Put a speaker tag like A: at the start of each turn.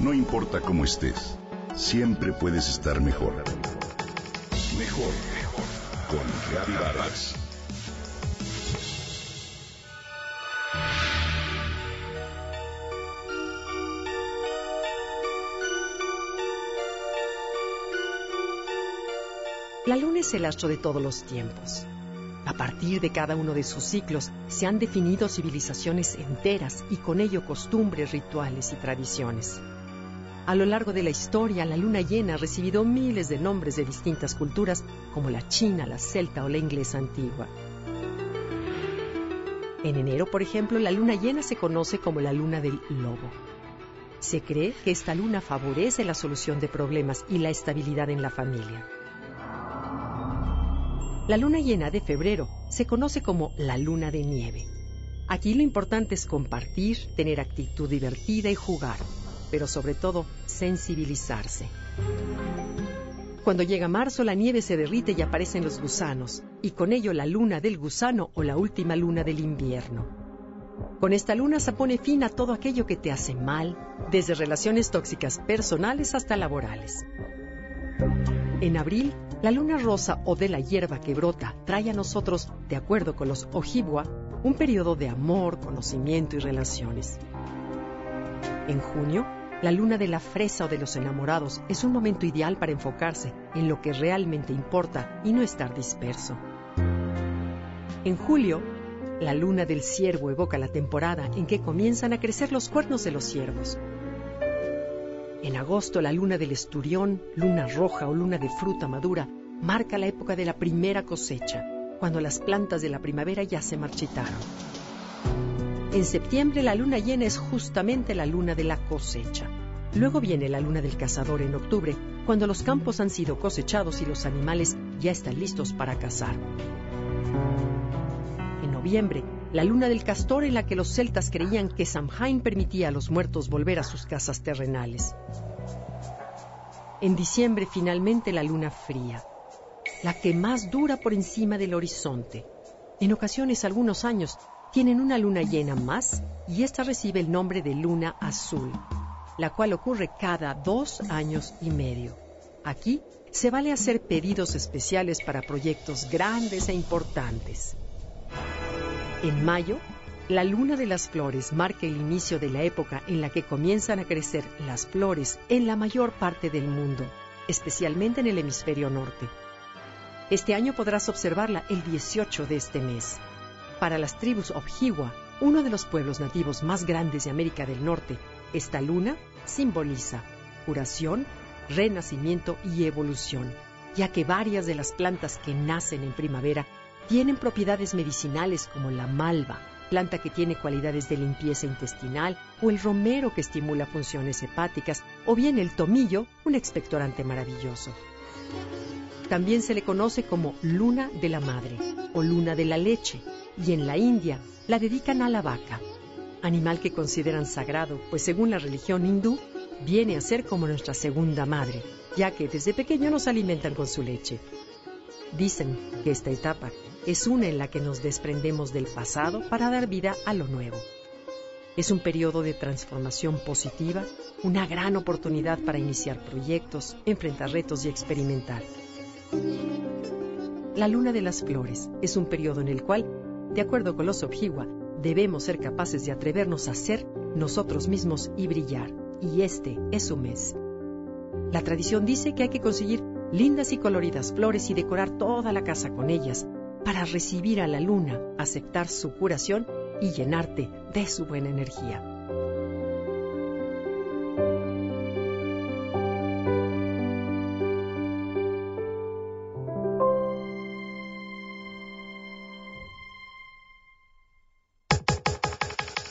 A: No importa cómo estés, siempre puedes estar mejor. Mejor, mejor. Con Vargas.
B: La luna es el astro de todos los tiempos. A partir de cada uno de sus ciclos se han definido civilizaciones enteras y con ello costumbres, rituales y tradiciones. A lo largo de la historia, la luna llena ha recibido miles de nombres de distintas culturas, como la china, la celta o la inglesa antigua. En enero, por ejemplo, la luna llena se conoce como la luna del lobo. Se cree que esta luna favorece la solución de problemas y la estabilidad en la familia. La luna llena de febrero se conoce como la luna de nieve. Aquí lo importante es compartir, tener actitud divertida y jugar, pero sobre todo sensibilizarse. Cuando llega marzo la nieve se derrite y aparecen los gusanos, y con ello la luna del gusano o la última luna del invierno. Con esta luna se pone fin a todo aquello que te hace mal, desde relaciones tóxicas personales hasta laborales. En abril la luna rosa o de la hierba que brota trae a nosotros, de acuerdo con los Ojibwa, un periodo de amor, conocimiento y relaciones. En junio, la luna de la fresa o de los enamorados es un momento ideal para enfocarse en lo que realmente importa y no estar disperso. En julio, la luna del ciervo evoca la temporada en que comienzan a crecer los cuernos de los ciervos. En agosto, la luna del esturión, luna roja o luna de fruta madura, marca la época de la primera cosecha, cuando las plantas de la primavera ya se marchitaron. En septiembre, la luna llena es justamente la luna de la cosecha. Luego viene la luna del cazador en octubre, cuando los campos han sido cosechados y los animales ya están listos para cazar. En noviembre, la luna del castor en la que los celtas creían que Samhain permitía a los muertos volver a sus casas terrenales. En diciembre finalmente la luna fría, la que más dura por encima del horizonte. En ocasiones, algunos años, tienen una luna llena más y esta recibe el nombre de luna azul, la cual ocurre cada dos años y medio. Aquí se vale hacer pedidos especiales para proyectos grandes e importantes. En mayo, la luna de las flores marca el inicio de la época en la que comienzan a crecer las flores en la mayor parte del mundo, especialmente en el hemisferio norte. Este año podrás observarla el 18 de este mes. Para las tribus Ojibwa, uno de los pueblos nativos más grandes de América del Norte, esta luna simboliza curación, renacimiento y evolución, ya que varias de las plantas que nacen en primavera tienen propiedades medicinales como la malva, planta que tiene cualidades de limpieza intestinal, o el romero que estimula funciones hepáticas, o bien el tomillo, un expectorante maravilloso. También se le conoce como luna de la madre o luna de la leche, y en la India la dedican a la vaca, animal que consideran sagrado, pues según la religión hindú, viene a ser como nuestra segunda madre, ya que desde pequeño nos alimentan con su leche. Dicen que esta etapa es una en la que nos desprendemos del pasado para dar vida a lo nuevo. Es un periodo de transformación positiva, una gran oportunidad para iniciar proyectos, enfrentar retos y experimentar. La luna de las flores es un periodo en el cual, de acuerdo con los Objiwa, debemos ser capaces de atrevernos a ser nosotros mismos y brillar, y este es su mes. La tradición dice que hay que conseguir lindas y coloridas flores y decorar toda la casa con ellas, para recibir a la luna, aceptar su curación y llenarte de su buena energía.